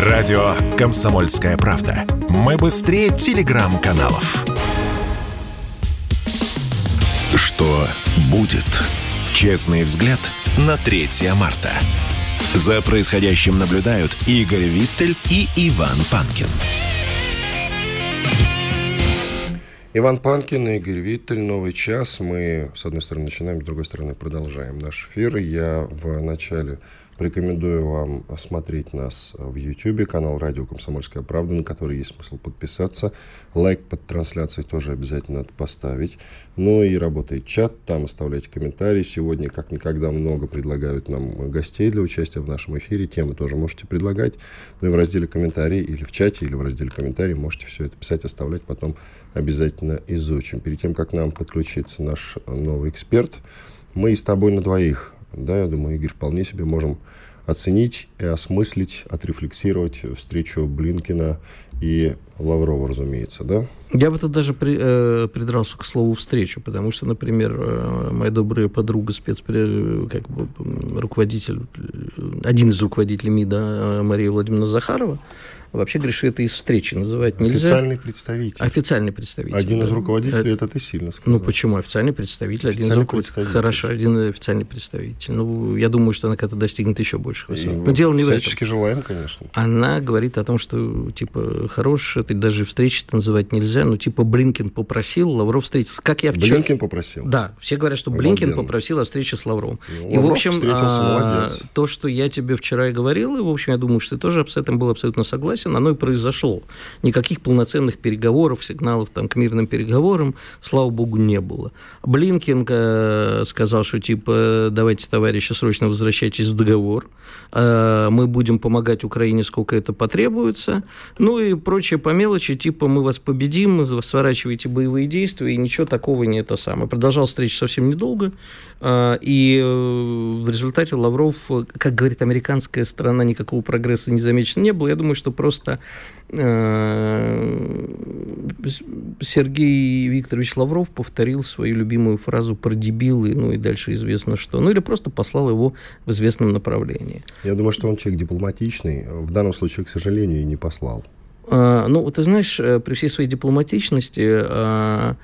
Радио «Комсомольская правда». Мы быстрее телеграм-каналов. Что будет? Честный взгляд на 3 марта. За происходящим наблюдают Игорь Виттель и Иван Панкин. Иван Панкин и Игорь Виттель. Новый час. Мы, с одной стороны, начинаем, с другой стороны, продолжаем наш эфир. Я в начале Рекомендую вам смотреть нас в YouTube, канал «Радио Комсомольская правда», на который есть смысл подписаться. Лайк под трансляцией тоже обязательно надо поставить. Ну и работает чат, там оставляйте комментарии. Сегодня, как никогда, много предлагают нам гостей для участия в нашем эфире. Темы тоже можете предлагать. Ну и в разделе комментарии или в чате, или в разделе комментарии можете все это писать, оставлять, потом обязательно изучим. Перед тем, как нам подключится наш новый эксперт, мы с тобой на двоих да, я думаю, Игорь, вполне себе можем оценить и осмыслить, отрефлексировать встречу Блинкина и Лаврова, разумеется, да? Я бы тут даже при, э, придрался к слову «встречу», потому что, например, э, моя добрая подруга, спец, как бы, руководитель, один из руководителей МИДа э, Мария Владимировна Захарова, вообще что это из встречи называть нельзя. Официальный представитель. Официальный представитель. Один да. из руководителей, это ты сильно сказал. Ну почему? Официальный представитель, официальный один из руководителей. Хорошо, один официальный представитель. Ну, я думаю, что она когда-то достигнет еще больших высот. Но дело не в этом. Желаем, конечно. Она говорит о том, что, типа, хорош, это даже встречи называть нельзя. Ну, типа, Блинкин попросил, Лавров встретился. Как я вчера... Блинкин попросил? Да, все говорят, что Блинкин попросил о встрече с Лавровым. Ну, и, Лавров в общем, а, то, что я тебе вчера и говорил, и, в общем, я думаю, что ты тоже с этим был абсолютно согласен, оно и произошло. Никаких полноценных переговоров, сигналов там, к мирным переговорам, слава богу, не было. Блинкин э, сказал, что типа давайте, товарищи, срочно возвращайтесь в договор, э, мы будем помогать Украине, сколько это потребуется, ну и прочее по мелочи, типа мы вас победим, сворачивайте боевые действия, и ничего такого не это самое. Продолжал встречу совсем недолго, э, и в результате Лавров, как говорит американская сторона, никакого прогресса не замечено не было. Я думаю, что просто Э, Сергей Викторович Лавров повторил свою любимую фразу про дебилы, ну и дальше известно что. Ну или просто послал его в известном направлении. Я думаю, что он человек дипломатичный. В данном случае, к сожалению, и не послал. А, ну, ты знаешь, э, при всей своей дипломатичности а,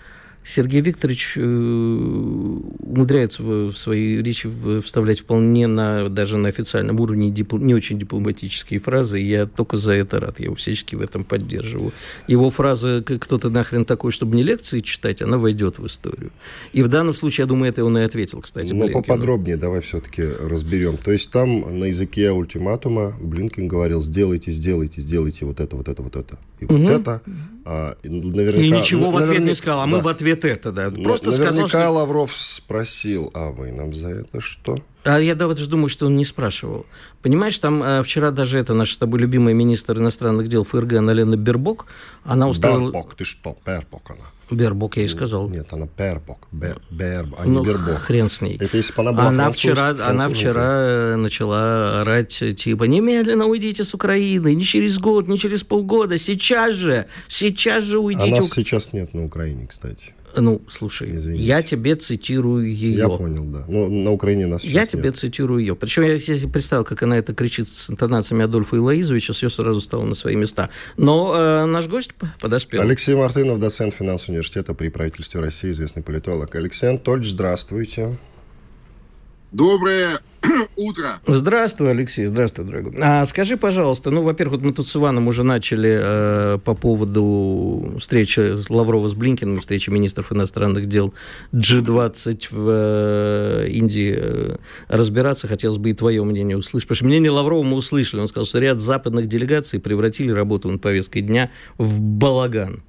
Сергей Викторович э, умудряется в свои речи вставлять вполне на, даже на официальном уровне дипл, не очень дипломатические фразы, и я только за это рад, я его всячески в этом поддерживаю. Его фраза «кто-то нахрен такой, чтобы не лекции читать», она войдет в историю. И в данном случае, я думаю, это он и ответил, кстати, Но Блинкину. поподробнее давай все-таки разберем. То есть там на языке ультиматума Блинкин говорил «сделайте, сделайте, сделайте вот это, вот это, вот это и вот угу. это». А, наверняка, и ничего в ответ не сказал, а да. мы в ответ это, да. Просто наверняка сказал, что... Лавров спросил, а вы нам за это что? А я даже думаю, что он не спрашивал. Понимаешь, там э, вчера даже это наша с тобой любимая министр иностранных дел ФРГ Налена Бербок, она устроила... Бербок, ты что, Бербок она? Бербок, я и сказал. Нет, она Бербок, Бер, Бер, а ну, не Бербок. хрен с ней. Это если бы она была она вчера, она вчера начала орать, типа, немедленно уйдите с Украины, не через год, не через полгода, сейчас же, сейчас же уйдите. А нас сейчас нет на Украине, кстати. Ну, слушай, Извините. я тебе цитирую ее. Я понял, да. Но на Украине нас Я нет. тебе цитирую ее. Причем я себе представил, как она это кричит с интонациями Адольфа Илоизовича, все сразу стало на свои места. Но э, наш гость подоспел. Алексей Мартынов, доцент финансового университета при правительстве России, известный политолог. Алексей Анатольевич, здравствуйте. Доброе утро. Здравствуй, Алексей. Здравствуй, дорогой. А, скажи, пожалуйста, ну, во-первых, вот мы тут с Иваном уже начали э, по поводу встречи Лаврова с Блинкиным, встречи министров иностранных дел G20 в э, Индии э, разбираться. Хотелось бы и твое мнение услышать. Потому что мнение Лаврова мы услышали. Он сказал, что ряд западных делегаций превратили работу над повесткой дня в балаган.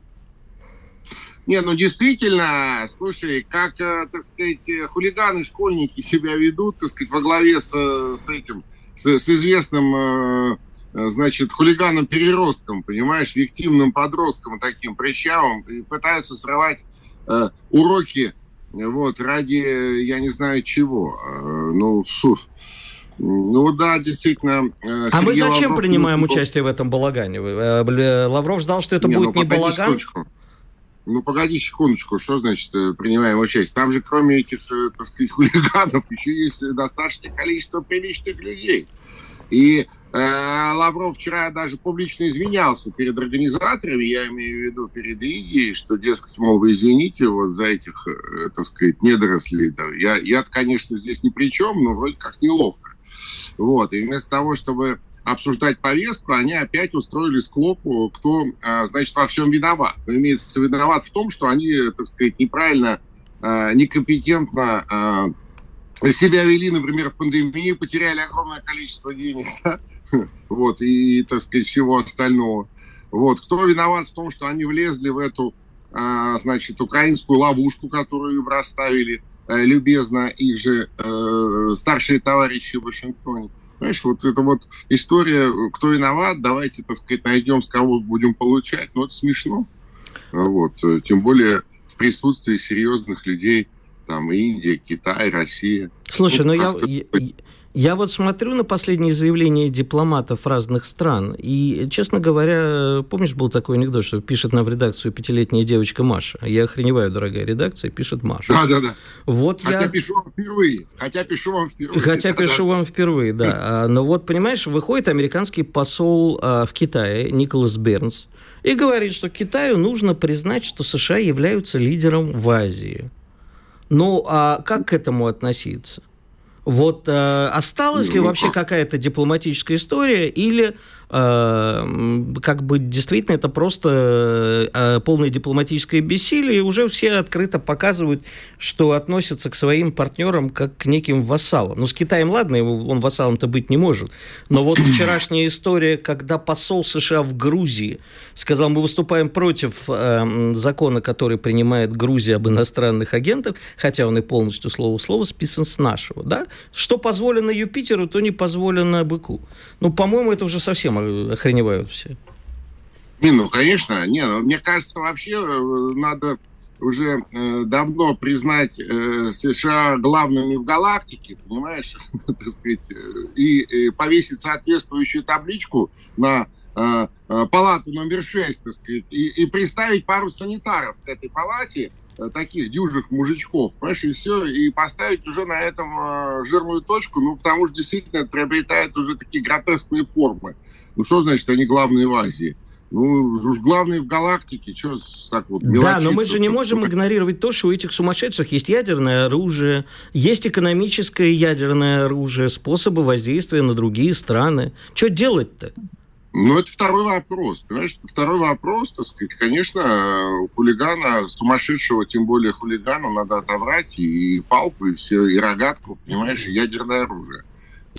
Не, ну действительно, слушай, как, э, так сказать, хулиганы, школьники себя ведут, так сказать, во главе с, с этим, с, с известным, э, значит, хулиганом-переростком, понимаешь, виктивным подростком таким прыщавым, и пытаются срывать э, уроки, вот, ради, я не знаю чего. Э, ну, фу. Ну да, действительно. Сергей а мы зачем Лавров принимаем был... участие в этом балагане? Лавров ждал, что это не, будет ну, не балаган. Точку. Ну, погоди секундочку, что значит э, принимаем участие? Там же кроме этих, э, так сказать, хулиганов еще есть достаточное количество приличных людей. И э, Лавров вчера даже публично извинялся перед организаторами, я имею в виду перед Индией, что, дескать, мол, вы извините вот за этих, э, так сказать, недорослей. Да. Я, я конечно, здесь ни при чем, но вроде как неловко. Вот. И вместо того, чтобы обсуждать повестку, они опять устроили склоку, кто, а, значит, во всем виноват. Но имеется виноват в том, что они, так сказать, неправильно, а, некомпетентно а, себя вели, например, в пандемию, потеряли огромное количество денег, да? вот, и, так сказать, всего остального. Вот, кто виноват в том, что они влезли в эту, значит, украинскую ловушку, которую им расставили э, любезно их же э, старшие товарищи в Вашингтоне. Знаешь, вот это вот история, кто виноват, давайте, так сказать, найдем, с кого будем получать. Ну, это смешно. Вот. Тем более в присутствии серьезных людей, там, Индия, Китай, Россия. Слушай, ну, ну я, я вот смотрю на последние заявления дипломатов разных стран, и, честно говоря, помнишь, был такой анекдот, что пишет нам в редакцию пятилетняя девочка Маша. Я охреневаю, дорогая редакция, пишет Маша. Да, да, да. Вот Хотя я... пишу вам впервые. Хотя пишу вам впервые. Хотя да, пишу да. вам впервые, да. А, но вот, понимаешь, выходит американский посол а, в Китае, Николас Бернс, и говорит, что Китаю нужно признать, что США являются лидером в Азии. Ну, а как к этому относиться? Вот э, осталась ли ну, вообще а какая-то дипломатическая история, или как бы действительно это просто э, полное дипломатическое бессилие, и уже все открыто показывают, что относятся к своим партнерам как к неким вассалам. Ну, с Китаем, ладно, он вассалом-то быть не может, но вот вчерашняя история, когда посол США в Грузии сказал, мы выступаем против э, закона, который принимает Грузия об иностранных агентах, хотя он и полностью слово в слово списан с нашего, да, что позволено Юпитеру, то не позволено быку. Ну, по-моему, это уже совсем охреневают все. Не, ну, конечно. Не, ну, мне кажется, вообще э, надо уже э, давно признать э, США главными в галактике, понимаешь, так сказать, э, и, и повесить соответствующую табличку на э, э палату номер 6, так сказать, и, и приставить пару санитаров к этой палате, Э, таких дюжих мужичков, понимаешь, и все, и поставить уже на этом э, жирную точку, ну, потому что действительно это приобретает уже такие гротескные формы. Ну, что значит они главные в Азии? Ну, уж главные в галактике, что так вот Да, но мы же не можем игнорировать то, что у этих сумасшедших есть ядерное оружие, есть экономическое ядерное оружие, способы воздействия на другие страны. Что делать-то? Ну, это второй вопрос. Понимаешь, второй вопрос, так сказать. Конечно, хулигана, сумасшедшего, тем более хулигана, надо отобрать и палку, и все, и рогатку, понимаешь, и ядерное оружие.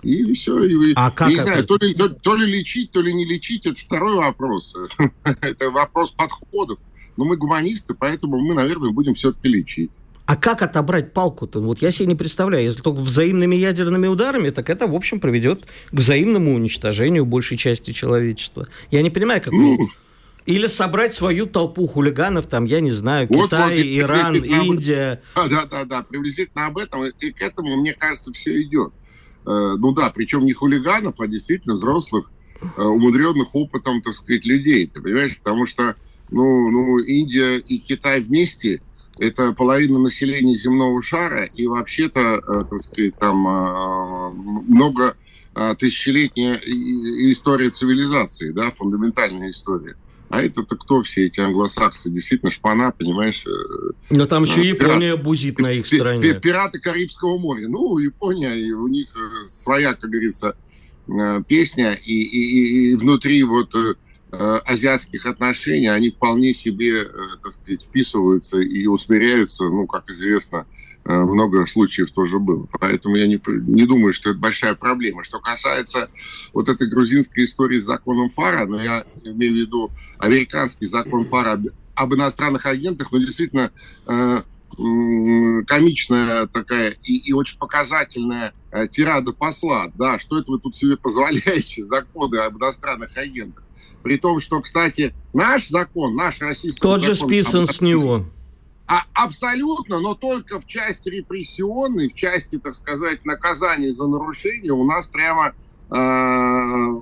И все. И, а как не это? знаю, то ли, то, то ли лечить, то ли не лечить, это второй вопрос. это вопрос подходов. Но мы гуманисты, поэтому мы, наверное, будем все-таки лечить. А как отобрать палку-то? Вот я себе не представляю. Если только взаимными ядерными ударами, так это, в общем, приведет к взаимному уничтожению большей части человечества. Я не понимаю, как... Или собрать свою толпу хулиганов, там, я не знаю, вот, Китай, вот, Иран, Индия. Да, да, да, да, приблизительно об этом. И к этому, мне кажется, все идет. Э, ну да, причем не хулиганов, а действительно взрослых, э, умудренных опытом, так сказать, людей. Ты понимаешь? Потому что, ну, ну Индия и Китай вместе – это половина населения земного шара, и вообще-то, э, так сказать, там э, много э, тысячелетняя история цивилизации, да, фундаментальная история. А это-то кто все эти англосаксы? Действительно, шпана, понимаешь? Но там еще Япония пират, бузит на их стороне. Пираты Карибского моря. Ну, Япония, и у них своя, как говорится, песня, и, и, и внутри вот азиатских отношений, они вполне себе, э, так сказать, вписываются и усмиряются, ну, как известно, э, много случаев тоже было. Поэтому я не, не думаю, что это большая проблема. Что касается вот этой грузинской истории с законом ФАРа, но ну, я имею в виду американский закон ФАРа об, об иностранных агентах, но ну, действительно комичная такая и, и очень показательная тирада посла. Да, что это вы тут себе позволяете, законы об иностранных агентах? При том, что, кстати, наш закон, наш российский Тот закон... же списан с него. А, абсолютно, но только в части репрессионной, в части, так сказать, наказания за нарушение у нас прямо э,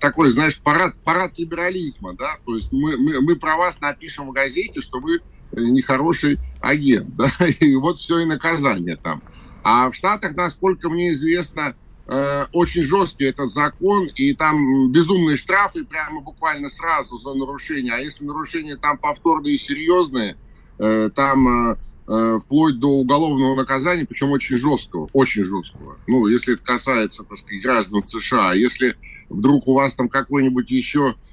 такой, знаешь, парад, парад либерализма, да, то есть мы, мы, мы про вас напишем в газете, что вы нехороший агент, да, и вот все и наказание там. А в Штатах, насколько мне известно, э, очень жесткий этот закон, и там безумные штрафы прямо буквально сразу за нарушение. А если нарушения там повторные и серьезные, э, там э, э, вплоть до уголовного наказания, причем очень жесткого, очень жесткого. Ну, если это касается, так сказать, граждан США. А если вдруг у вас там какой-нибудь еще Э,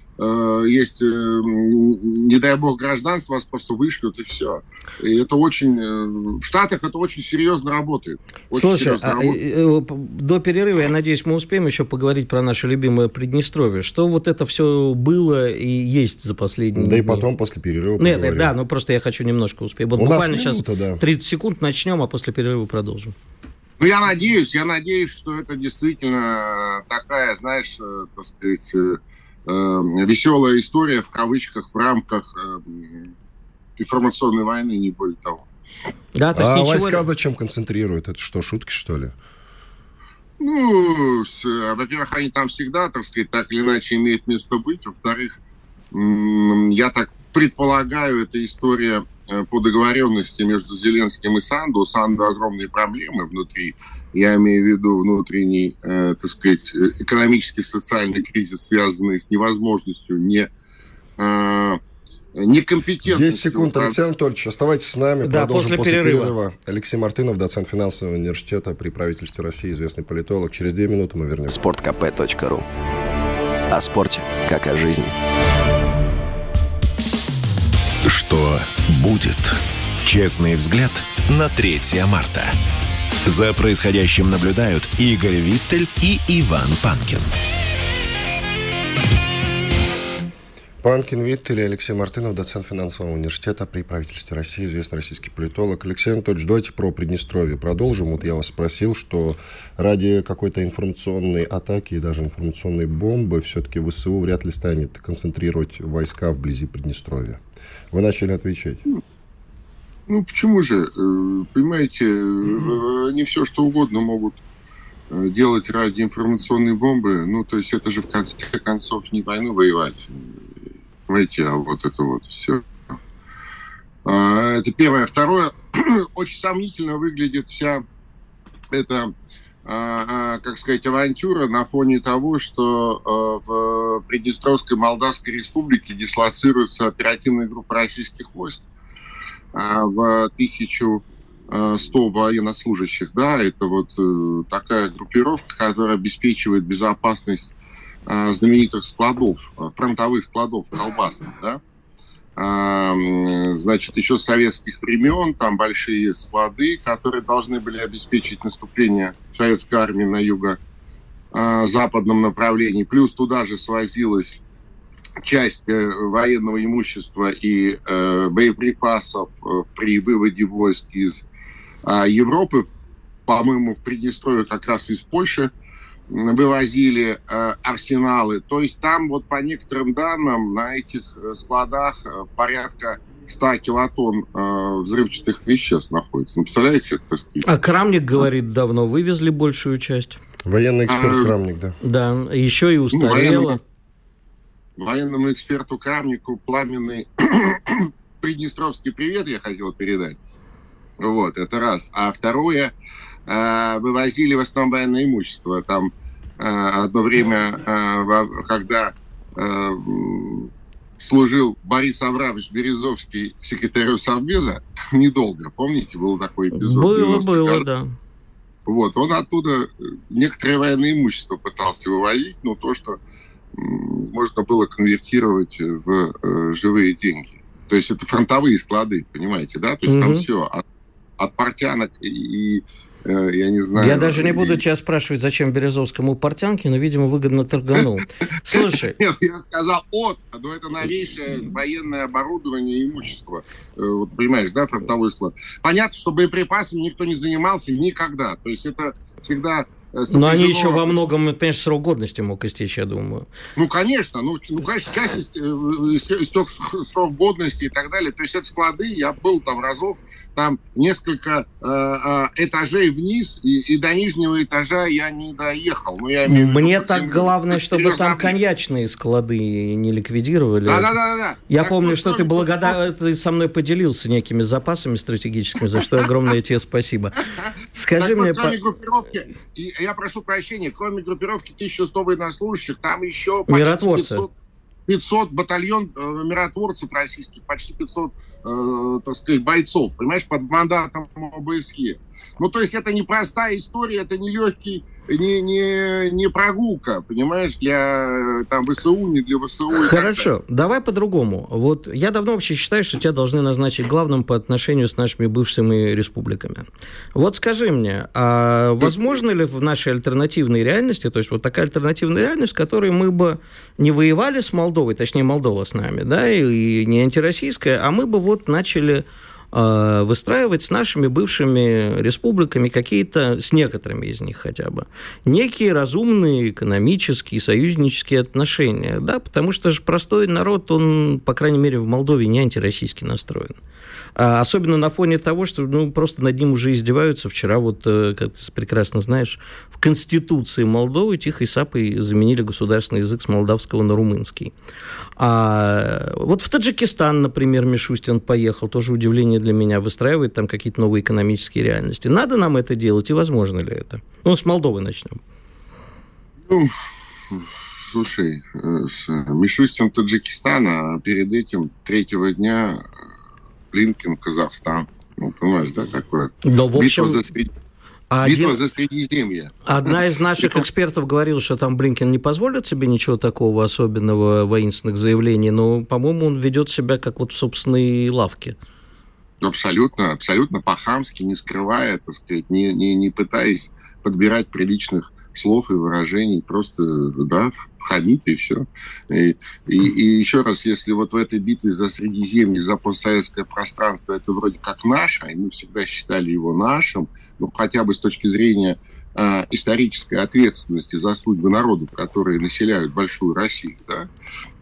есть, э, не дай бог, гражданство, вас просто вышлют, и все. И это очень... Э, в Штатах это очень серьезно работает. Очень Слушай, серьезно а, работает. до перерыва, я надеюсь, мы успеем еще поговорить про наше любимое Приднестровье. Что вот это все было и есть за последние Да дни? и потом, после перерыва Нет, нет, да, ну просто я хочу немножко успеть. Вот У буквально нас минута, сейчас да. 30 секунд начнем, а после перерыва продолжим. Ну, я надеюсь, я надеюсь, что это действительно такая, знаешь, так сказать, э, веселая история в кавычках в рамках э, информационной войны, не более того. Да, то есть а ничего... войска зачем концентрируют? Это что, шутки, что ли? Ну, во-первых, они там всегда, так сказать, так или иначе имеют место быть. Во-вторых, я так предполагаю, это история Э, по договоренности между Зеленским и Санду. У Санду огромные проблемы внутри. Я имею в виду внутренний, э, так сказать, экономический, социальный кризис, связанный с невозможностью не э, некомпетентностью. 10 секунд, Алексей Анатольевич, оставайтесь с нами. Да, Продолжим после, после перерыва. перерыва. Алексей Мартынов, доцент финансового университета при правительстве России, известный политолог. Через две минуты мы вернемся. Спорткп.ру О спорте, как о жизни. Что будет? Честный взгляд на 3 марта. За происходящим наблюдают Игорь Виттель и Иван Панкин. Панкин Виттель и Алексей Мартынов, доцент финансового университета при правительстве России, известный российский политолог. Алексей Анатольевич, давайте про Приднестровье продолжим. Вот я вас спросил, что ради какой-то информационной атаки и даже информационной бомбы все-таки ВСУ вряд ли станет концентрировать войска вблизи Приднестровья. Вы начали отвечать. Ну, почему же? Э, понимаете, э, они все что угодно могут э, делать ради информационной бомбы. Ну, то есть это же в конце концов не войну воевать. Понимаете, а вот это вот все. А, это первое. Второе, очень сомнительно выглядит вся эта, как сказать, авантюра на фоне того, что в Приднестровской Молдавской Республике дислоцируется оперативная группа российских войск в 1100 военнослужащих. Да, это вот э, такая группировка, которая обеспечивает безопасность знаменитых складов, фронтовых складов колбасных, да, значит, еще с советских времен, там большие склады, которые должны были обеспечить наступление советской армии на юго-западном направлении. Плюс туда же свозилась часть э, военного имущества и э, боеприпасов э, при выводе войск из э, Европы, по-моему, в Приднестровье как раз из Польши вывозили э, арсеналы. То есть там вот по некоторым данным на этих э, складах э, порядка 100 килотонн э, взрывчатых веществ находится. Ну, представляете? Это, а Крамник говорит, давно вывезли большую часть. Военный эксперт а, Крамник, да. Да, еще и ну, устарело. Ну, военному, военному эксперту Крамнику пламенный приднестровский привет я хотел передать. Вот, это раз. А второе, вывозили в основном военное имущество. Там э, одно время, э, когда э, служил Борис Аврамович Березовский секретарем Совбеза, недолго, помните, был такой эпизод? Было, было, да. Вот, он оттуда некоторое военное имущество пытался вывозить, но то, что можно было конвертировать в э, живые деньги. То есть это фронтовые склады, понимаете, да? То есть угу. там все от, от портянок и Э, я не знаю. Я даже не буду тебя спрашивать, зачем Березовскому портянки, но, видимо, выгодно торганул. Слушай. Нет, я сказал от, но это новейшее военное оборудование и имущество. Э, вот, понимаешь, да, фронтовой склад. Понятно, что боеприпасами никто не занимался никогда. То есть это всегда Э, Но они еще во многом, конечно, срок годности мог истечь, я думаю. Ну, конечно. Ну, ну конечно, часть э, истек срок годности и так далее. То есть это склады, я был там разок, там несколько э, э, этажей вниз, и, и до нижнего этажа я не доехал. Ну, я имею Мне так всем... главное, чтобы там коньячные склады не ликвидировали. Да-да-да. Я так помню, что ты, благодар... ты со мной поделился некими запасами стратегическими, за что огромное тебе спасибо. Скажи мне... я прошу прощения, кроме группировки 1100 военнослужащих, там еще почти Миротворцы. 500, 500 батальон э, миротворцев российских, почти 500, э, так сказать, бойцов, понимаешь, под мандатом ОБСЕ. Ну, то есть это не простая история, это не легкий, не, не, не прогулка, понимаешь, для там ВСУ, не для ВСУ. Хорошо, давай по-другому. Вот я давно вообще считаю, что тебя должны назначить главным по отношению с нашими бывшими республиками. Вот скажи мне, а возможно ли в нашей альтернативной реальности, то есть вот такая альтернативная реальность, в которой мы бы не воевали с Молдовой, точнее Молдова с нами, да, и, и не антироссийская, а мы бы вот начали Э, выстраивать с нашими бывшими республиками какие-то, с некоторыми из них хотя бы, некие разумные экономические, союзнические отношения, да, потому что же простой народ, он, по крайней мере, в Молдове не антироссийски настроен. А особенно на фоне того, что ну, просто над ним уже издеваются. Вчера, вот, э, как ты прекрасно знаешь, в Конституции Молдовы тихой сапой заменили государственный язык с молдавского на румынский. А вот в Таджикистан, например, Мишустин поехал, тоже удивление для меня, выстраивает там какие-то новые экономические реальности. Надо нам это делать и возможно ли это? Ну, с Молдовы начнем. Ну, слушай, э, с Мишустин Таджикистана, а перед этим третьего дня Блинкин, Казахстан. Ну, понимаешь, да, такое? Но, в общем... Битва за, сред... а Битва один... за Средиземье. Одна из наших экспертов говорила, что там Блинкин не позволит себе ничего такого особенного воинственных заявлений, но, по-моему, он ведет себя как вот в собственной лавке. Абсолютно, абсолютно по-хамски, не скрывая, так сказать, не, не, не пытаясь подбирать приличных слов и выражений, просто, да, хамит и все. И, и, и еще раз, если вот в этой битве за Средиземье, за постсоветское пространство это вроде как наше, и мы всегда считали его нашим, ну, хотя бы с точки зрения э, исторической ответственности за судьбы народов, которые населяют большую Россию, да,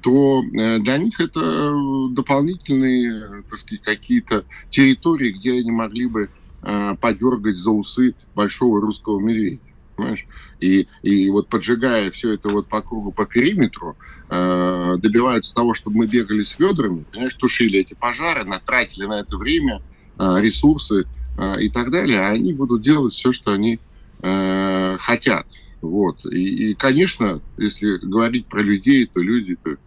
то э, для них это дополнительные, так сказать, какие-то территории, где они могли бы э, подергать за усы большого русского медведя понимаешь? И, и вот поджигая все это вот по кругу, по периметру, э, добиваются того, чтобы мы бегали с ведрами, понимаешь, тушили эти пожары, натратили на это время, э, ресурсы э, и так далее, а они будут делать все, что они э, хотят. Вот. И, и, конечно, если говорить про людей, то люди -то, э,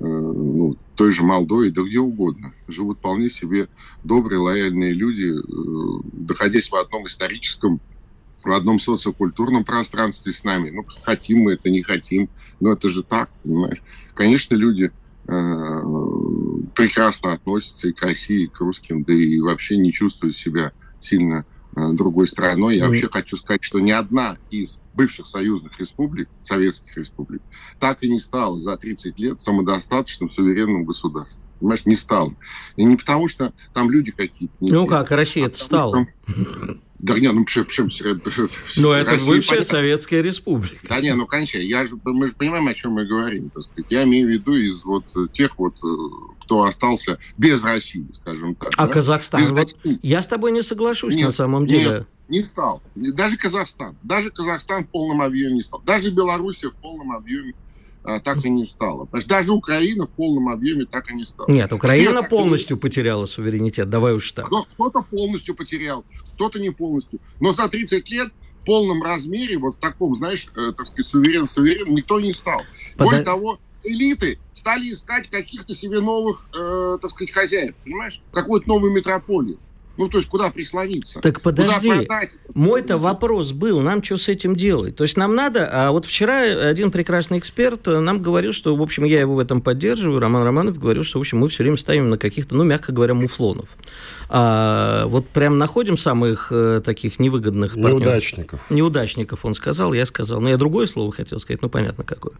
ну, той же Молдове, да где угодно, живут вполне себе добрые, лояльные люди, э, находясь в одном историческом в одном социокультурном пространстве с нами. Ну, хотим мы это, не хотим. Но это же так, понимаешь? Конечно, люди э, прекрасно относятся и к России, и к русским, да и вообще не чувствуют себя сильно другой страной. Я mm. вообще хочу сказать, что ни одна из бывших союзных республик, советских республик, так и не стала за 30 лет самодостаточным суверенным государством. Понимаешь, не стала. И не потому, что там люди какие-то... Ну те, как, Россия а стала. Да не, ну почему... Ну, это бывшая Советская Республика. Да не, ну, конечно, я же, мы же понимаем, о чем мы говорим, так сказать. Я имею в виду из вот тех вот, э, кто остался без России, скажем так. А да? Казахстан? Без вот я с тобой не соглашусь нет, на самом деле. Нет, не стал. Даже Казахстан. Даже Казахстан в полном объеме не стал. Даже Белоруссия в полном объеме так и не стало. Даже Украина в полном объеме так и не стала. Нет, Украина Все полностью и... потеряла суверенитет, давай уж так. Кто-то полностью потерял, кто-то не полностью. Но за 30 лет в полном размере, вот в таком, знаешь, э, так сказать, суверен-суверен, никто не стал. Под... Более того, элиты стали искать каких-то себе новых, э, так сказать, хозяев, понимаешь? Какую-то новую метрополию. Ну, то есть, куда прислониться? Так подожди, мой-то вопрос был, нам что с этим делать? То есть, нам надо, а вот вчера один прекрасный эксперт нам говорил, что, в общем, я его в этом поддерживаю, Роман Романов говорил, что, в общем, мы все время ставим на каких-то, ну, мягко говоря, муфлонов. А, вот прям находим самых э, таких невыгодных партнеров. Неудачников. Неудачников, он сказал, я сказал. Но я другое слово хотел сказать, ну, понятно какое.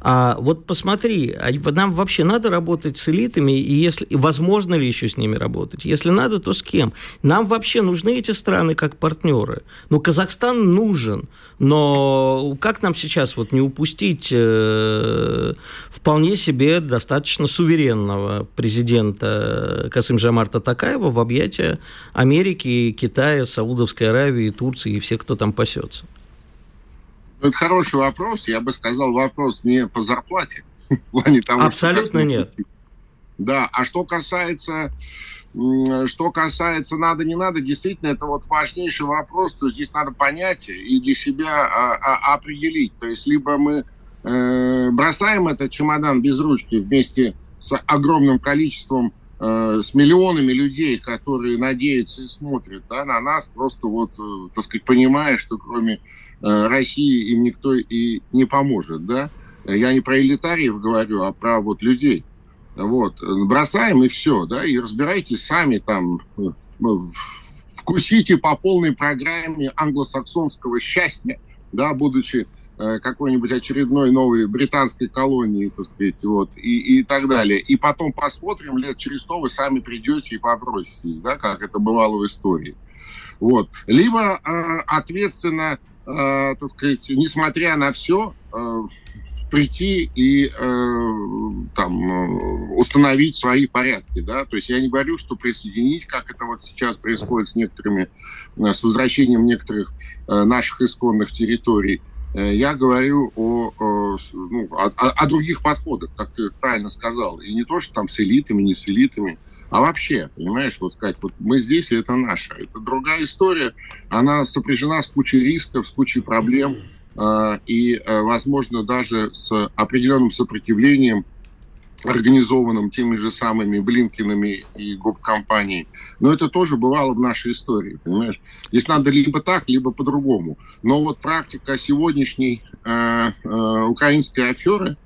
А вот посмотри, а нам вообще надо работать с элитами, и если, и возможно ли еще с ними работать? Если надо, то с кем? Нам вообще нужны эти страны как партнеры. Ну, Казахстан нужен, но как нам сейчас вот не упустить э, вполне себе достаточно суверенного президента Касым Жамарта Такаева в объятия Америки, Китая, Саудовской Аравии, Турции и всех, кто там пасется? Это хороший вопрос. Я бы сказал, вопрос не по зарплате. В плане того, Абсолютно нет. Да, а что касается что касается надо, не надо, действительно, это вот важнейший вопрос, то здесь надо понять и для себя а, а, определить. То есть либо мы э, бросаем этот чемодан без ручки вместе с огромным количеством, э, с миллионами людей, которые надеются и смотрят да, на нас, просто вот, э, так сказать, понимая, что кроме э, России им никто и не поможет, да. Я не про элитариев говорю, а про вот людей. Вот, бросаем и все, да, и разбирайтесь сами там, э, вкусите по полной программе англосаксонского счастья, да, будучи какой-нибудь очередной новой британской колонии, так сказать, вот, и, и так далее. И потом посмотрим, лет через сто вы сами придете и попроситесь, да, как это бывало в истории. Вот. Либо э, ответственно, э, так сказать, несмотря на все, э, прийти и э, там э, установить свои порядки, да, то есть я не говорю, что присоединить, как это вот сейчас происходит с некоторыми, э, с возвращением некоторых э, наших исконных территорий, э, я говорю о, ну, о, о других подходах, как ты правильно сказал, и не то, что там с элитами, не с элитами, а вообще, понимаешь, вот сказать, вот мы здесь, и это наше. Это другая история, она сопряжена с кучей рисков, с кучей проблем, а, и, а, возможно, даже с определенным сопротивлением, организованным теми же самыми Блинкинами и гоп-компанией. Но это тоже бывало в нашей истории, понимаешь? Здесь надо либо так, либо по-другому. Но вот практика сегодняшней э, э, украинской аферы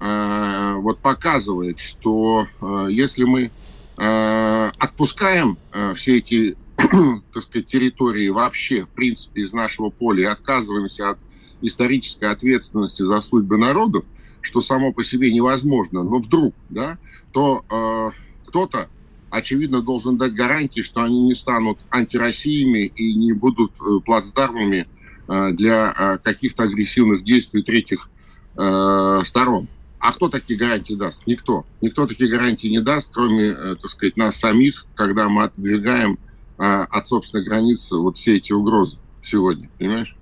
э, вот показывает, что э, если мы э, отпускаем э, все эти так сказать, территории вообще, в принципе, из нашего поля и отказываемся от исторической ответственности за судьбы народов, что само по себе невозможно, но вдруг, да, то э, кто-то, очевидно, должен дать гарантии, что они не станут антироссиями и не будут э, плацдармами э, для э, каких-то агрессивных действий третьих э, сторон. А кто такие гарантии даст? Никто. Никто такие гарантии не даст, кроме, э, так сказать, нас самих, когда мы отодвигаем э, от собственной границы вот все эти угрозы сегодня, понимаешь?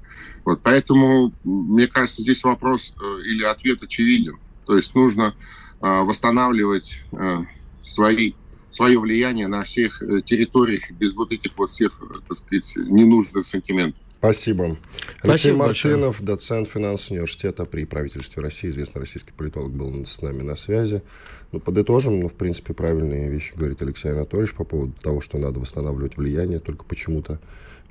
Вот, поэтому, мне кажется, здесь вопрос э, или ответ очевиден. То есть нужно э, восстанавливать э, свои, свое влияние на всех территориях без вот этих вот всех, так сказать, ненужных сантиментов. Спасибо. Алексей Спасибо Мартынов, большое. доцент финансового университета при правительстве России, известный российский политолог, был с нами на связи. Ну, подытожим, ну, в принципе, правильные вещи говорит Алексей Анатольевич по поводу того, что надо восстанавливать влияние, только почему-то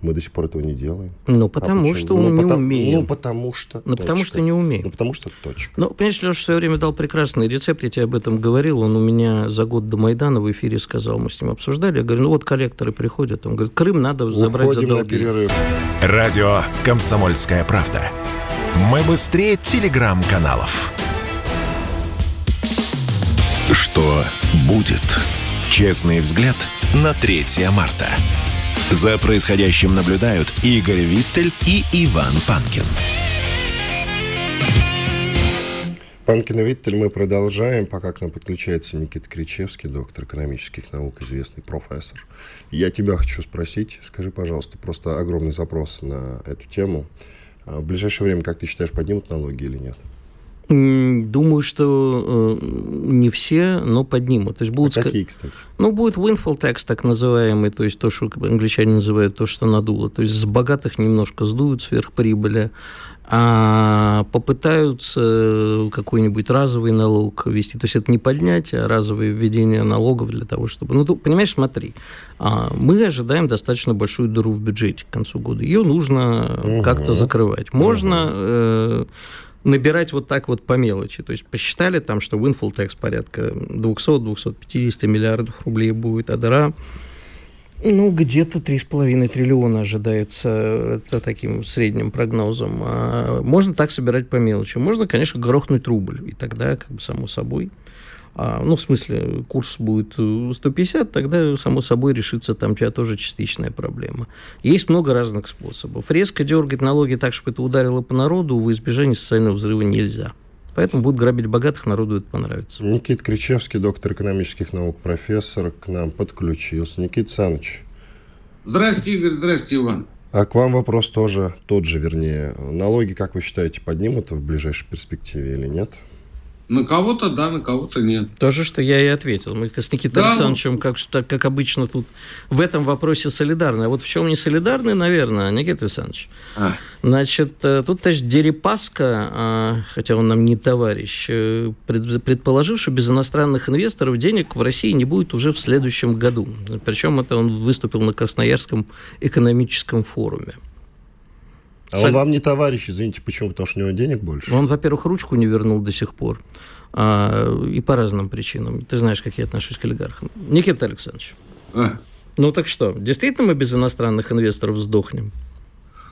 мы до сих пор этого не делаем. Ну, а потому а что ну, не потому, умеем. Ну, потому что Ну, потому что не умеем. Ну, потому что точка. Ну, понимаешь, Леша в свое время дал прекрасный рецепт, я тебе об этом говорил, он у меня за год до Майдана в эфире сказал, мы с ним обсуждали, я говорю, ну вот коллекторы приходят, он говорит, Крым надо забрать Уходим за долги. на перерыв. Радио «Комсомольская правда». Мы быстрее телеграм-каналов. Что будет? Честный взгляд на 3 марта. За происходящим наблюдают Игорь Виттель и Иван Панкин. Панкин и Виттель мы продолжаем, пока к нам подключается Никита Кричевский, доктор экономических наук, известный профессор. Я тебя хочу спросить, скажи, пожалуйста, просто огромный запрос на эту тему. А в ближайшее время, как ты считаешь, поднимут налоги или нет? Думаю, что э, не все, но поднимут. То есть будут а какие, кстати? Ну, будет windfall tax, так называемый, то есть то, что англичане называют то, что надуло. То есть с богатых немножко сдуют сверхприбыли, а попытаются какой-нибудь разовый налог ввести. То есть это не поднятие, а разовое введение налогов для того, чтобы... Ну, ты, понимаешь, смотри, а, мы ожидаем достаточно большую дыру в бюджете к концу года. Ее нужно угу. как-то закрывать. Можно... Угу. Набирать вот так вот по мелочи. То есть посчитали там, что windfall tax порядка 200-250 миллиардов рублей будет, а дыра ну, где-то 3,5 триллиона ожидается это таким средним прогнозом. А можно так собирать по мелочи. Можно, конечно, грохнуть рубль, и тогда, как бы, само собой, ну, в смысле, курс будет 150, э, тогда, само собой, решится там тебя тоже частичная проблема. Есть много разных способов. Резко дергать налоги так, чтобы это ударило по народу, в избежание социального взрыва нельзя. Поэтому будут грабить богатых, народу это понравится. Никит Кричевский, доктор экономических наук, профессор, к нам подключился. Никит Саныч. Здравствуйте, Игорь, здравствуйте, Иван. А к вам вопрос тоже тот же, вернее. Налоги, как вы считаете, поднимут в ближайшей перспективе или нет? На кого-то да, на кого-то нет. То же, что я и ответил. Мы с Никитой да. Александровичем, как, как обычно, тут в этом вопросе солидарны. А вот в чем не солидарны, наверное, Никита Александрович? А. Значит, э, тут, товарищ Дерипаска, а, хотя он нам не товарищ, э, предположил, что без иностранных инвесторов денег в России не будет уже в следующем году. Причем это он выступил на Красноярском экономическом форуме. А Соль... он вам не товарищ, извините, почему? Потому что у него денег больше? Он, во-первых, ручку не вернул до сих пор. А, и по разным причинам. Ты знаешь, как я отношусь к олигархам. Никита Александрович. А? Ну так что, действительно мы без иностранных инвесторов сдохнем?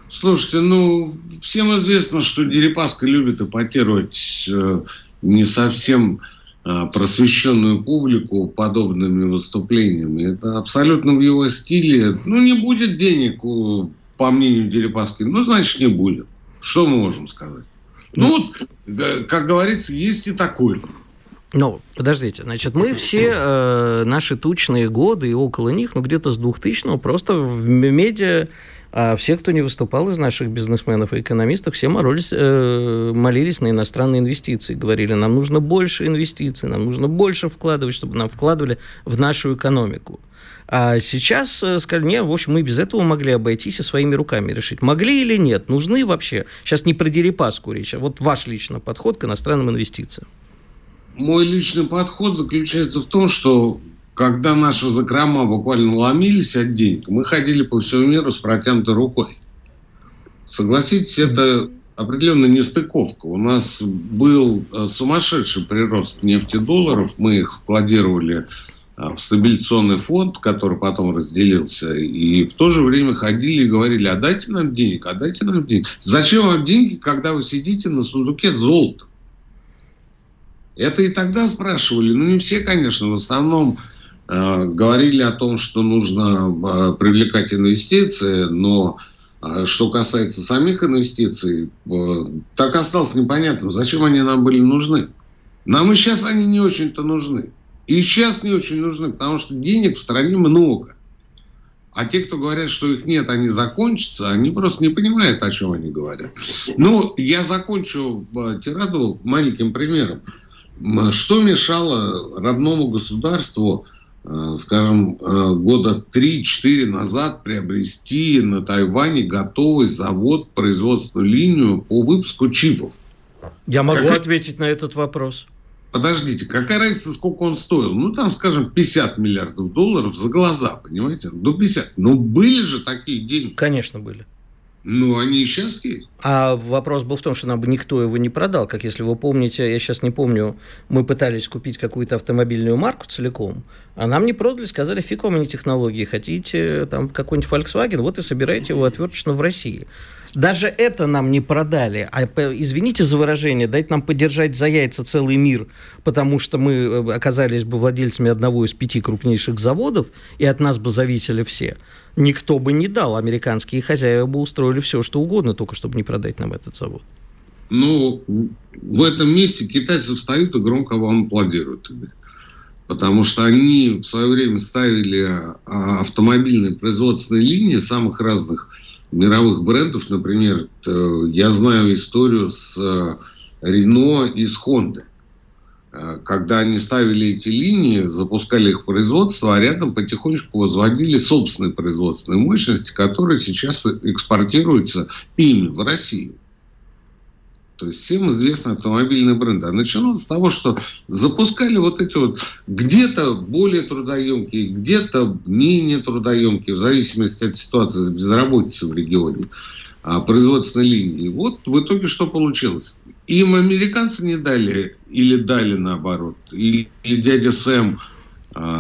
Слушайте, ну, всем известно, что Дерипаска любит эпатировать э, не совсем э, просвещенную публику подобными выступлениями. Это абсолютно в его стиле. Ну, не будет денег у по мнению Дерипаски, ну, значит, не будет. Что мы можем сказать? Ну, вот, как говорится, есть и такой. Ну, подождите, значит, мы все э, наши тучные годы и около них, ну, где-то с 2000-го, просто в медиа а все, кто не выступал из наших бизнесменов и экономистов, все молились, э, молились на иностранные инвестиции. Говорили, нам нужно больше инвестиций, нам нужно больше вкладывать, чтобы нам вкладывали в нашу экономику. А сейчас э, сказали, нет, в общем, мы без этого могли обойтись и своими руками решить. Могли или нет? Нужны вообще? Сейчас не про Дерипаску речь, а вот ваш личный подход к иностранным инвестициям. Мой личный подход заключается в том, что когда наши закрома буквально ломились от денег, мы ходили по всему миру с протянутой рукой. Согласитесь, это определенная нестыковка. У нас был э, сумасшедший прирост нефтедолларов, мы их складировали а, в стабилизационный фонд, который потом разделился, и в то же время ходили и говорили, а дайте нам денег, а дайте нам денег. Зачем вам деньги, когда вы сидите на сундуке золота? Это и тогда спрашивали, ну не все, конечно, в основном э, говорили о том, что нужно э, привлекать инвестиции, но э, что касается самих инвестиций, э, так осталось непонятным, зачем они нам были нужны. Нам и сейчас они не очень-то нужны. И сейчас не очень нужны, потому что денег в стране много. А те, кто говорят, что их нет, они закончатся, они просто не понимают, о чем они говорят. Ну, я закончу э, тираду маленьким примером. Что мешало родному государству, э, скажем, э, года 3-4 назад приобрести на Тайване готовый завод, производственную линию по выпуску чипов? Я могу как... ответить на этот вопрос подождите, какая разница, сколько он стоил? Ну, там, скажем, 50 миллиардов долларов за глаза, понимаете? До 50. Но были же такие деньги. Конечно, были. Ну, они и сейчас есть. А вопрос был в том, что нам бы никто его не продал. Как если вы помните, я сейчас не помню, мы пытались купить какую-то автомобильную марку целиком, а нам не продали, сказали, фиг вам, не технологии, хотите там какой-нибудь Volkswagen, вот и собирайте его отверточно в России. Даже это нам не продали. А, извините за выражение, дайте нам подержать за яйца целый мир, потому что мы э, оказались бы владельцами одного из пяти крупнейших заводов, и от нас бы зависели все. Никто бы не дал. Американские хозяева бы устроили все, что угодно, только чтобы не продать нам этот завод. Ну, в этом месте китайцы встают и громко вам аплодируют. Потому что они в свое время ставили а, автомобильные производственные линии самых разных мировых брендов, например, я знаю историю с Рено и с Honda. Э, когда они ставили эти линии, запускали их производство, а рядом потихонечку возводили собственные производственные мощности, которые сейчас экспортируются ими в Россию. То есть всем известны автомобильные бренды. А начиналось с того, что запускали вот эти вот где-то более трудоемкие, где-то менее трудоемкие, в зависимости от ситуации с безработицей в регионе, а, производственной линии. Вот в итоге что получилось? Им американцы не дали или дали наоборот, или дядя Сэм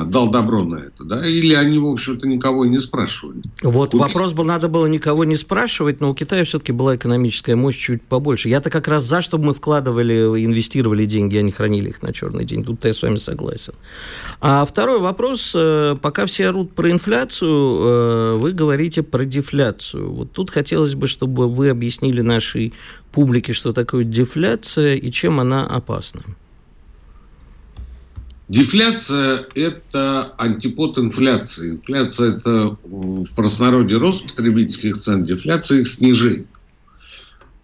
дал добро на это, да, или они, в общем-то, никого не спрашивали. Вот Тут... вопрос был, надо было никого не спрашивать, но у Китая все-таки была экономическая мощь чуть побольше. Я-то как раз за, чтобы мы вкладывали, инвестировали деньги, а не хранили их на черный день. Тут я с вами согласен. А второй вопрос, э, пока все орут про инфляцию, э, вы говорите про дефляцию. Вот тут хотелось бы, чтобы вы объяснили нашей публике, что такое дефляция и чем она опасна. Дефляция – это антипод инфляции. Инфляция – это в простонародье рост потребительских цен, дефляция – их снижение.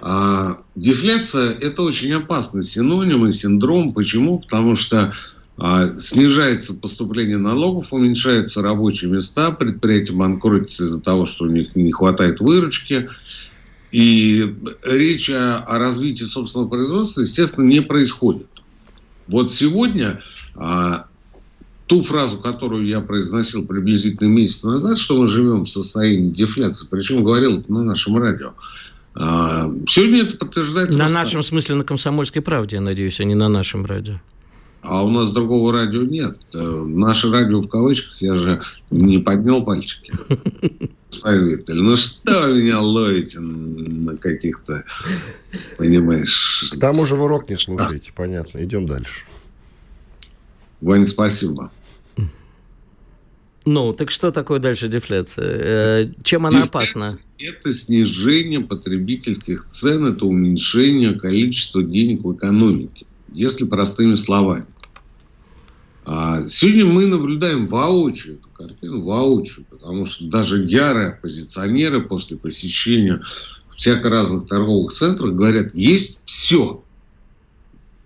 А, дефляция – это очень опасный синоним и синдром. Почему? Потому что а, снижается поступление налогов, уменьшаются рабочие места, предприятия банкротятся из-за того, что у них не хватает выручки. И речь о, о развитии собственного производства, естественно, не происходит. Вот сегодня ту фразу, которую я произносил приблизительно месяц назад, что мы живем в состоянии дефляции, причем говорил это на нашем радио, а, сегодня это подтверждает... На нашем смысле на «Комсомольской правде», я надеюсь, а не на нашем радио. А у нас другого радио нет. Э, наше радио в кавычках, я же не поднял пальчики. Господин ну что вы меня ловите на каких-то, понимаешь... К тому же вы рок не слушаете, а. понятно. Идем дальше. Вань, спасибо. Ну, так что такое дальше дефляция? Э, чем она опасна? Это снижение потребительских цен, это уменьшение количества денег в экономике, если простыми словами. А сегодня мы наблюдаем воочию эту картину, воочию, потому что даже ярые оппозиционеры после посещения всяко разных торговых центров говорят, есть все.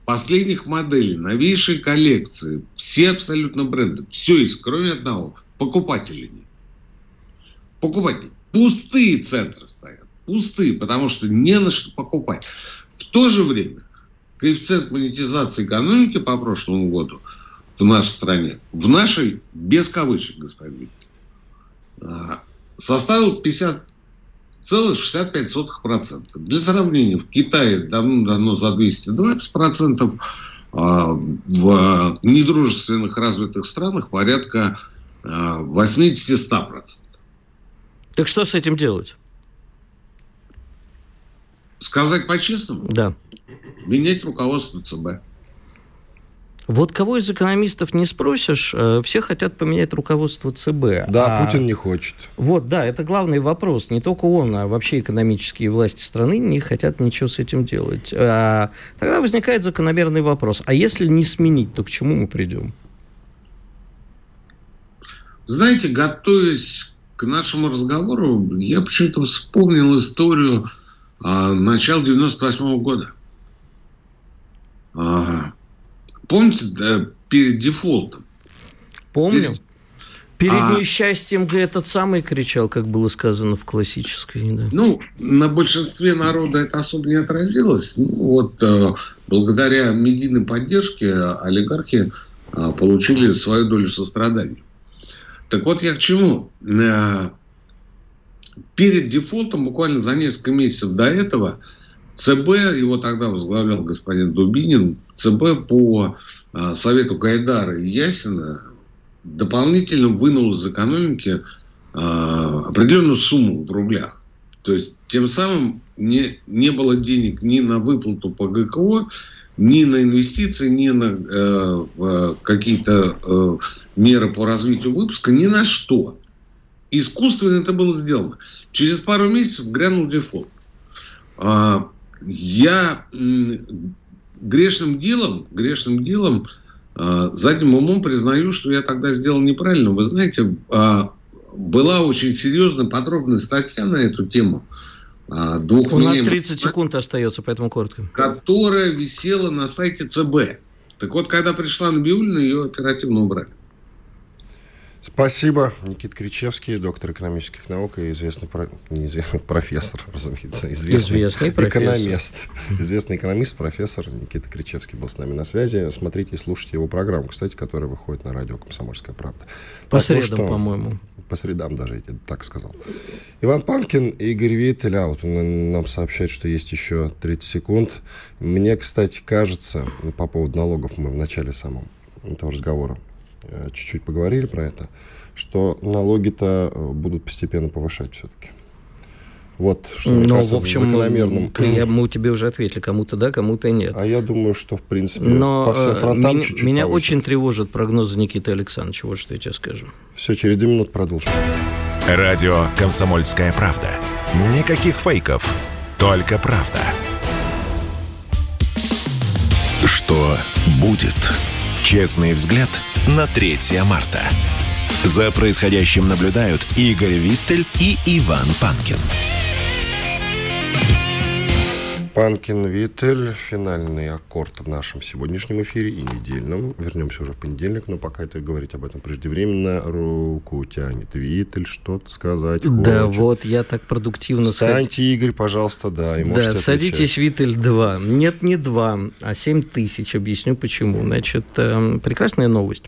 Последних моделей, новейшие коллекции, все абсолютно бренды, все есть, кроме одного – покупателей нет. Покупателей. Пустые центры стоят. Пустые, потому что не на что покупать. В то же время коэффициент монетизации экономики по прошлому году в нашей стране, в нашей, без кавычек, господин а, составил 50,65%. Для сравнения, в Китае давно-давно за 220%, а в недружественных развитых странах порядка 80-100%. Так что с этим делать? Сказать по-честному? Да. Менять руководство ЦБ. Вот кого из экономистов не спросишь, э, все хотят поменять руководство ЦБ. Да, а... Путин не хочет. Вот, да, это главный вопрос. Не только он, а вообще экономические власти страны не хотят ничего с этим делать. А, тогда возникает закономерный вопрос. А если не сменить, то к чему мы придем? Знаете, готовясь к нашему разговору, я почему-то вспомнил историю а, начала 98 -го года. А, помните, да, перед дефолтом? Помню. Перед, перед а, несчастьем этот самый кричал, как было сказано в классической. Да. Ну, на большинстве народа это особо не отразилось. Ну, вот э, благодаря медийной поддержке олигархи э, получили свою долю сострадания. Так вот я к чему. Э, перед дефолтом, буквально за несколько месяцев до этого, ЦБ, его тогда возглавлял господин Дубинин, ЦБ по э, совету Гайдара и Ясина дополнительно вынул из экономики э, определенную сумму в рублях. То есть тем самым не, не было денег ни на выплату по ГКО, ни на инвестиции, ни на э, какие-то э, меры по развитию выпуска, ни на что. Искусственно это было сделано. Через пару месяцев грянул дефолт. А, я грешным делом, грешным делом а, задним умом признаю, что я тогда сделал неправильно. Вы знаете, а, была очень серьезная, подробная статья на эту тему. Двух У нас 30 секунд остается, поэтому коротко. Которая висела на сайте ЦБ. Так вот, когда пришла Набиулина, ее оперативно убрали. Спасибо. Никит Кричевский, доктор экономических наук и известный про... неизвестный профессор, разумеется, известный, известный экономист. Известный экономист, профессор Никита Кричевский был с нами на связи. Смотрите и слушайте его программу, кстати, которая выходит на радио «Комсомольская правда». По так, средам, ну по-моему. По средам даже, я так сказал. Иван Панкин, Игорь Виттель, а вот он нам сообщает, что есть еще 30 секунд. Мне, кстати, кажется, по поводу налогов мы в начале самом этого разговора чуть-чуть поговорили про это, что налоги-то э, будут постепенно повышать все-таки. Вот, что ну, кажется, в общем, закономерным. Я, мы тебе уже ответили, кому-то да, кому-то нет. А я думаю, что, в принципе, Но по всем э, фронтам меня, чуть-чуть Меня повысит. очень тревожат прогнозы Никиты Александровича, вот что я тебе скажу. Все, через две минуты продолжим. Радио «Комсомольская правда». Никаких фейков, только правда. Что будет? Честный взгляд на 3 марта. За происходящим наблюдают Игорь Виттель и Иван Панкин. Панкин Виттель, финальный аккорд в нашем сегодняшнем эфире и недельном. Вернемся уже в понедельник, но пока это говорить об этом преждевременно. Руку тянет Виттель, что-то сказать Да, хочет. вот я так продуктивно... Встаньте, Игорь, пожалуйста, да, и Да, садитесь, Виттель 2. Нет, не 2, а 7 тысяч. Объясню, почему. Значит, э, прекрасная новость.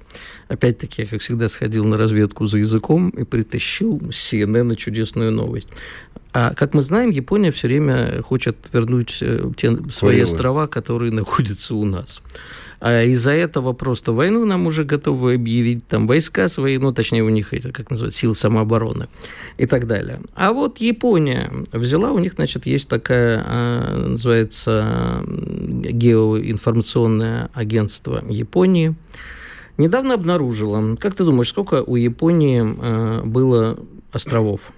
Опять-таки, я, как всегда, сходил на разведку за языком и притащил CNN чудесную новость. А как мы знаем, Япония все время хочет вернуть э, те свои острова, которые находятся у нас. А из-за этого просто войну нам уже готовы объявить, там войска свои, ну, точнее, у них это, как называют, силы самообороны и так далее. А вот Япония взяла, у них, значит, есть такая, а, называется, геоинформационное агентство Японии, недавно обнаружила, как ты думаешь, сколько у Японии а, было островов?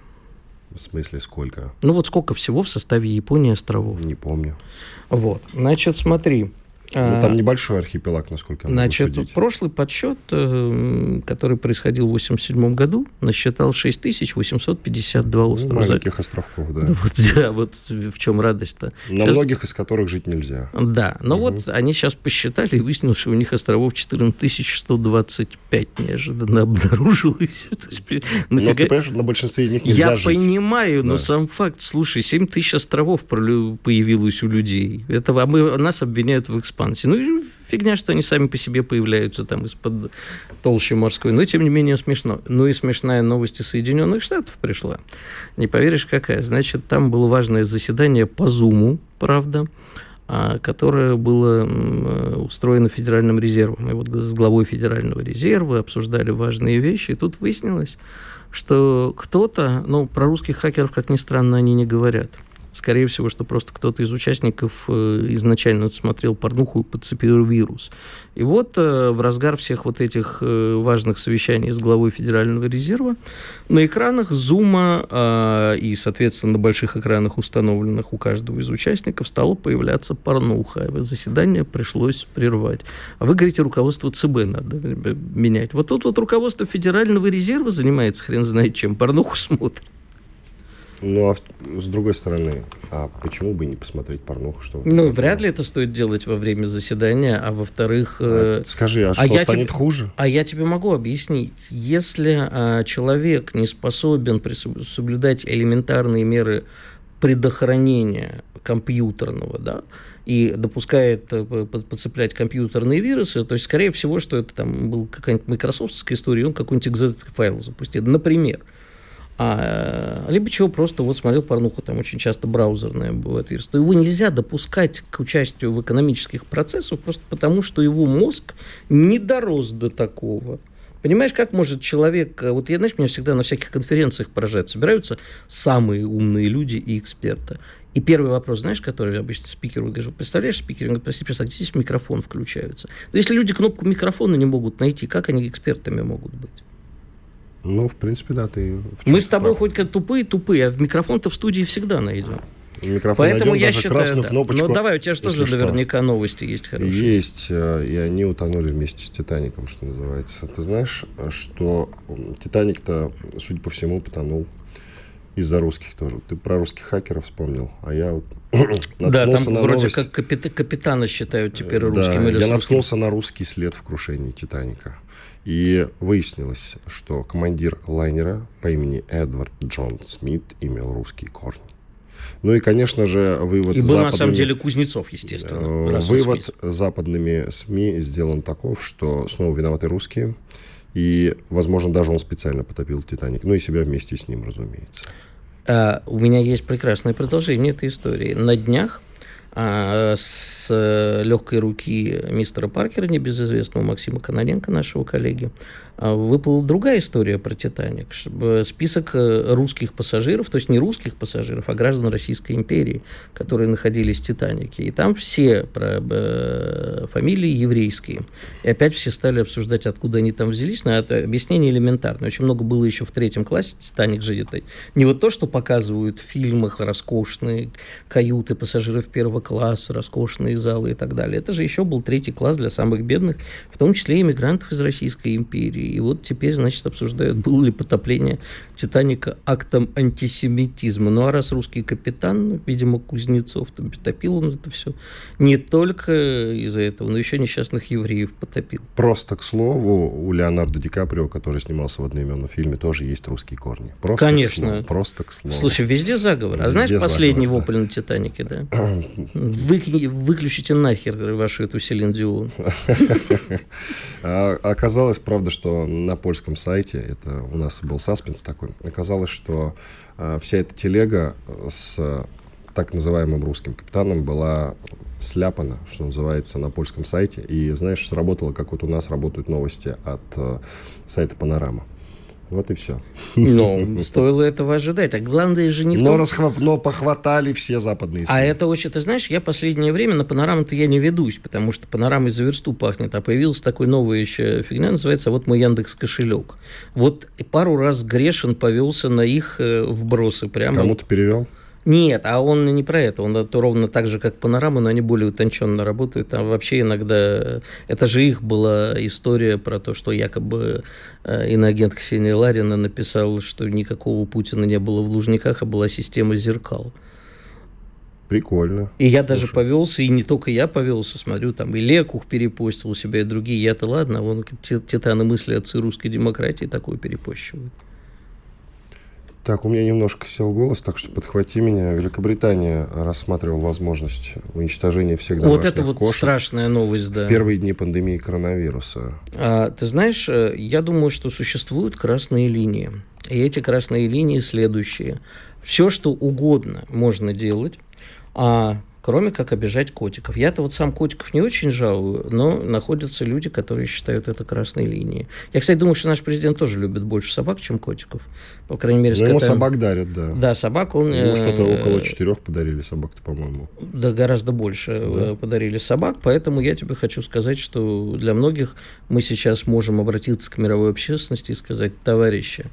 В смысле, сколько? Ну вот сколько всего в составе Японии островов? Не помню. Вот, значит, смотри, ну, там а, небольшой архипелаг, насколько я Значит, могу прошлый подсчет, э, который происходил в 1987 году, насчитал 6852 ну, острова. Маленьких островков, да. Вот, да, вот в чем радость-то. На Сейчас... многих из которых жить нельзя. Да, но угу. вот они сейчас посчитали и выяснилось, что у них островов 14125 неожиданно обнаружилось. Но ты понимаешь, на большинстве из них нельзя Я жить. понимаю, да. но сам факт, слушай, 7 тысяч островов появилось у людей. Это, а мы, нас обвиняют в экспансии экспансии. Ну фигня, что они сами по себе появляются там из-под толщи морской. Но, тем не менее, смешно. Ну и смешная новость из Соединенных Штатов пришла. Не поверишь, какая. Значит, там было важное заседание по Зуму, правда, а, которое было устроено Федеральным резервом. И вот с главой Федерального резерва обсуждали важные вещи. И тут выяснилось, что кто-то, ну, про русских хакеров, как ни странно, они не говорят – Скорее всего, что просто кто-то из участников э, изначально смотрел порнуху и подцепил вирус. И вот э, в разгар всех вот этих э, важных совещаний с главой Федерального резерва на экранах Зума и, соответственно, на больших экранах, установленных у каждого из участников, стала появляться порнуха. Заседание пришлось прервать. А вы говорите, руководство ЦБ надо менять. Вот тут вот руководство Федерального резерва занимается хрен знает чем, порнуху смотрит. Ну, а с другой стороны, а почему бы не посмотреть порнуху? Что ну, вряд ли это стоит делать во время заседания, а во-вторых... А, скажи, а, а что, станет тебе, хуже? А я тебе могу объяснить. Если а, человек не способен соблюдать элементарные меры предохранения компьютерного, да, и допускает э, подцеплять компьютерные вирусы, то есть, скорее всего, что это там был какая-нибудь майкрософтская история, он какой-нибудь экзет-файл запустил. Например, а, либо чего просто вот смотрел порнуху, там очень часто браузерное бывает версия, то его нельзя допускать к участию в экономических процессах просто потому, что его мозг не дорос до такого. Понимаешь, как может человек... Вот я, знаешь, меня всегда на всяких конференциях поражает. Собираются самые умные люди и эксперты. И первый вопрос, знаешь, который обычно спикер говорит, представляешь, спикер, он говорит, прости, где здесь микрофон включается? Но если люди кнопку микрофона не могут найти, как они экспертами могут быть? Ну, в принципе, да, ты... Мы с тобой прав. хоть как тупые-тупые, а в микрофон-то в студии всегда найдем. Микрофон Поэтому найдем, я считаю, да. кнопочку. Ну, давай, у тебя же тоже что. наверняка новости есть хорошие. Есть, э, и они утонули вместе с «Титаником», что называется. Ты знаешь, что «Титаник»-то, судя по всему, потонул из-за русских тоже. Ты про русских хакеров вспомнил, а я вот Да, там вроде новость. как капит- капитана считают теперь русским да, или я наткнулся на русский след в крушении «Титаника». И выяснилось, что командир лайнера по имени Эдвард Джон Смит имел русские корни. Ну и, конечно же, вывод... И был, западными... на самом деле, Кузнецов, естественно. Вывод западными СМИ сделан таков, что снова виноваты русские. И, возможно, даже он специально потопил «Титаник». Ну и себя вместе с ним, разумеется. А, у меня есть прекрасное продолжение этой истории. На днях а, с э, легкой руки мистера Паркера, небезызвестного Максима Кононенко, нашего коллеги, выплыла другая история про «Титаник». Список э, русских пассажиров, то есть не русских пассажиров, а граждан Российской империи, которые находились в «Титанике». И там все про, э, фамилии еврейские. И опять все стали обсуждать, откуда они там взялись, но это объяснение элементарное. Очень много было еще в третьем классе «Титаник» же это не вот то, что показывают в фильмах роскошные каюты пассажиров первого альфа-класс, роскошные залы и так далее. Это же еще был третий класс для самых бедных, в том числе иммигрантов из Российской империи. И вот теперь, значит, обсуждают, было ли потопление Титаника актом антисемитизма. Ну, а раз русский капитан, видимо, Кузнецов, то топил он это все не только из-за этого, но еще несчастных евреев потопил. Просто, к слову, у Леонардо Ди Каприо, который снимался в одноименном фильме, тоже есть русские корни. Просто Конечно. К слову, просто к слову. Слушай, везде заговор. А знаешь последний заговор, вопль да. на Титанике, да? Вы, выключите нахер вашу эту Селин Дион. А, оказалось, правда, что на польском сайте, это у нас был саспенс такой, оказалось, что а, вся эта телега с так называемым русским капитаном была сляпана, что называется, на польском сайте. И, знаешь, сработало, как вот у нас работают новости от э, сайта «Панорама». Вот и все. Ну, стоило этого ожидать. А главное же не в но, расхват... но похватали все западные СМИ. А это очень... Ты знаешь, я последнее время на панораму-то я не ведусь, потому что панорама за версту пахнет. А появилась такой новая еще фигня, называется вот мой Яндекс кошелек. Вот пару раз Грешин повелся на их э, вбросы. Прямо... Кому-то перевел? Нет, а он не про это. Он это ровно так же, как панорама, но они более утонченно работают. А вообще иногда... Это же их была история про то, что якобы э, иноагент Ксения Ларина написал, что никакого Путина не было в Лужниках, а была система зеркал. Прикольно. И я даже Слушай. повелся, и не только я повелся, смотрю, там и Лекух перепостил у себя, и другие. Я-то ладно, а вон титаны мысли отцы русской демократии такое перепощивают. Так, у меня немножко сел голос, так что подхвати меня. Великобритания рассматривала возможность уничтожения всех домашних Вот это вот кошек страшная новость, да. В первые дни пандемии коронавируса. А, ты знаешь, э, я думаю, что существуют красные линии. И эти красные линии следующие. Все, что угодно можно делать, а кроме как обижать котиков. Я-то вот сам котиков не очень жалую, но находятся люди, которые считают это красной линией. Я, кстати, думаю, что наш президент тоже любит больше собак, чем котиков. По крайней мере, но ему собак дарят, да. Да, собак он... Ему что-то э, около четырех подарили собак-то, по-моему. Да, гораздо больше э, да. подарили собак, поэтому я тебе хочу сказать, что для многих мы сейчас можем обратиться к мировой общественности и сказать, товарищи,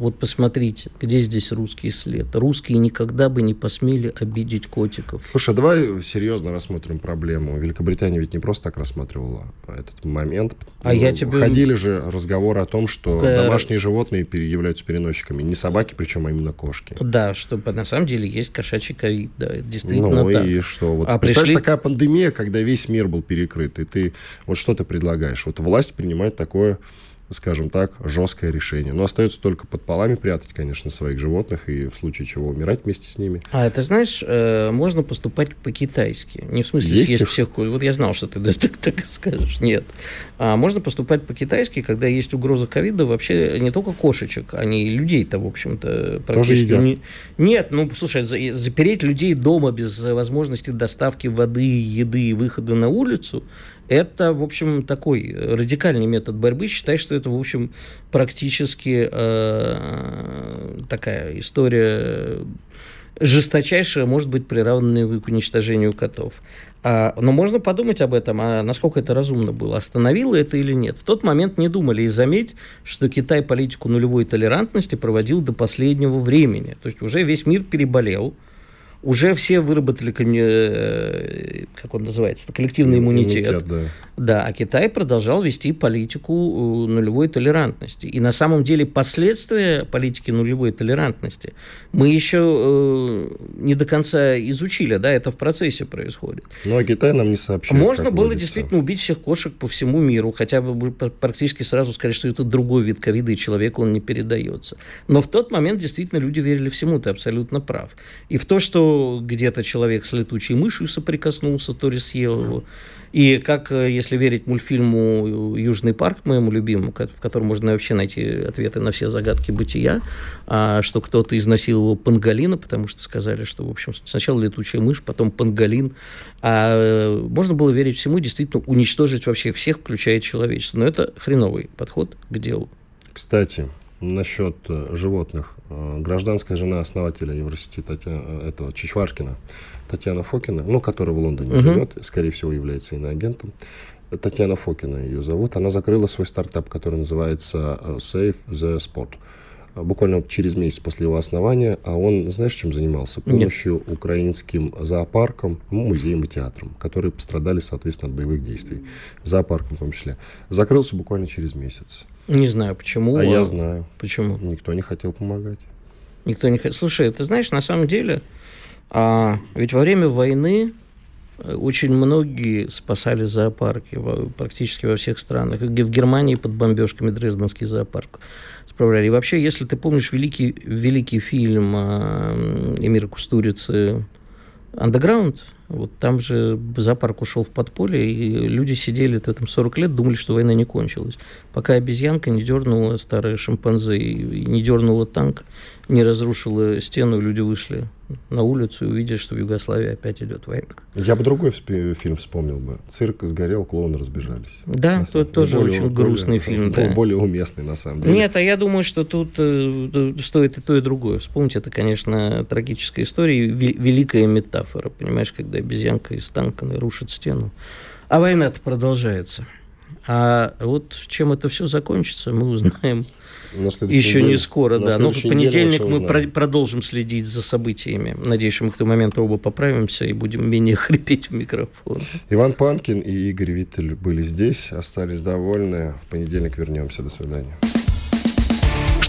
вот посмотрите, где здесь русский след. Русские никогда бы не посмели обидеть котиков. Слушай, а давай серьезно рассмотрим проблему. Великобритания ведь не просто так рассматривала этот момент. А ну, я тебе... Ходили же разговоры о том, что К... домашние животные являются переносчиками. Не собаки, причем, а именно кошки. Да, что на самом деле есть кошачий ковид. Да, действительно ну так. и что? Вот а представляешь, пришли... такая пандемия, когда весь мир был перекрыт, и ты вот что ты предлагаешь? Вот власть принимает такое скажем так, жесткое решение. Но остается только под полами прятать, конечно, своих животных и в случае чего умирать вместе с ними. А это, знаешь, э, можно поступать по-китайски. Не в смысле есть съесть их? всех Вот я знал, что ты так, так скажешь. Нет. А можно поступать по-китайски, когда есть угроза ковида вообще не только кошечек, они и людей-то, в общем-то, практически... Не... Нет, ну, слушай, запереть людей дома без возможности доставки воды, еды и выхода на улицу, это, в общем, такой радикальный метод борьбы. Считай, что это, в общем, практически э, такая история жесточайшая, может быть, приравненная к уничтожению котов. А, но можно подумать об этом, а насколько это разумно было, остановило это или нет. В тот момент не думали, и заметь, что Китай политику нулевой толерантности проводил до последнего времени. То есть уже весь мир переболел, уже все выработали, э, как он называется, коллективный иммунитет. иммунитет да. да, а Китай продолжал вести политику э, нулевой толерантности. И на самом деле последствия политики нулевой толерантности мы еще э, не до конца изучили, да, это в процессе происходит. Ну, а Китай нам не сообщает. Можно было водится. действительно убить всех кошек по всему миру, хотя бы практически сразу сказать, что это другой вид ковида, и человеку он не передается. Но в тот момент действительно люди верили всему, ты абсолютно прав. И в то, что где-то человек с летучей мышью соприкоснулся, то ли съел его. И как, э, если верить мультфильму «Южный парк», моему любимому, в котором можно вообще найти ответы на все загадки бытия, а, что кто-то изнасиловал панголина, потому что сказали, что, в общем, сначала летучая мышь, потом панголин. А э, можно было верить всему, действительно уничтожить вообще всех, включая человечество. Но это хреновый подход к делу. Кстати, насчет э, животных. Э, гражданская жена основателя Евросети Татьяна, э, этого Чичваркина, Татьяна Фокина, ну, которая в Лондоне угу. живет, скорее всего, является иноагентом. Татьяна Фокина ее зовут. Она закрыла свой стартап, который называется Save the Spot. буквально через месяц после его основания, а он, знаешь, чем занимался? Помощью Нет. украинским зоопаркам, ну, музеям и театрам, которые пострадали, соответственно, от боевых действий. Зоопаркам в том числе. Закрылся буквально через месяц. Не знаю, почему. А, а я знаю. Почему? Никто не хотел помогать. Никто не хотел. Слушай, ты знаешь, на самом деле, а, ведь во время войны очень многие спасали зоопарки практически во всех странах. В Германии под бомбежками Дрезденский зоопарк справляли. И вообще, если ты помнишь великий, великий фильм э, Эмира Кустурицы «Андеграунд», вот там же зоопарк ушел в подполье, и люди сидели там 40 лет, думали, что война не кончилась. Пока обезьянка не дернула старое шимпанзе, и не дернула танк, не разрушила стену, люди вышли на улицу и увидели, что в Югославии опять идет война. Я бы другой фильм вспомнил бы. Цирк сгорел, клоуны разбежались. Да, это тоже более, очень грустный более, фильм. Да. Более уместный, на самом деле. Нет, а я думаю, что тут э, стоит и то, и другое. Вспомнить, это, конечно, трагическая история, великая метафора, понимаешь, когда обезьянка из танка рушит стену. А война-то продолжается. А вот чем это все закончится, мы узнаем еще не скоро, да. Но в понедельник мы про- продолжим следить за событиями. Надеюсь, что мы к тому моменту оба поправимся и будем менее хрипеть в микрофон. Иван Панкин и Игорь Виттель были здесь, остались довольны. В понедельник вернемся. До свидания.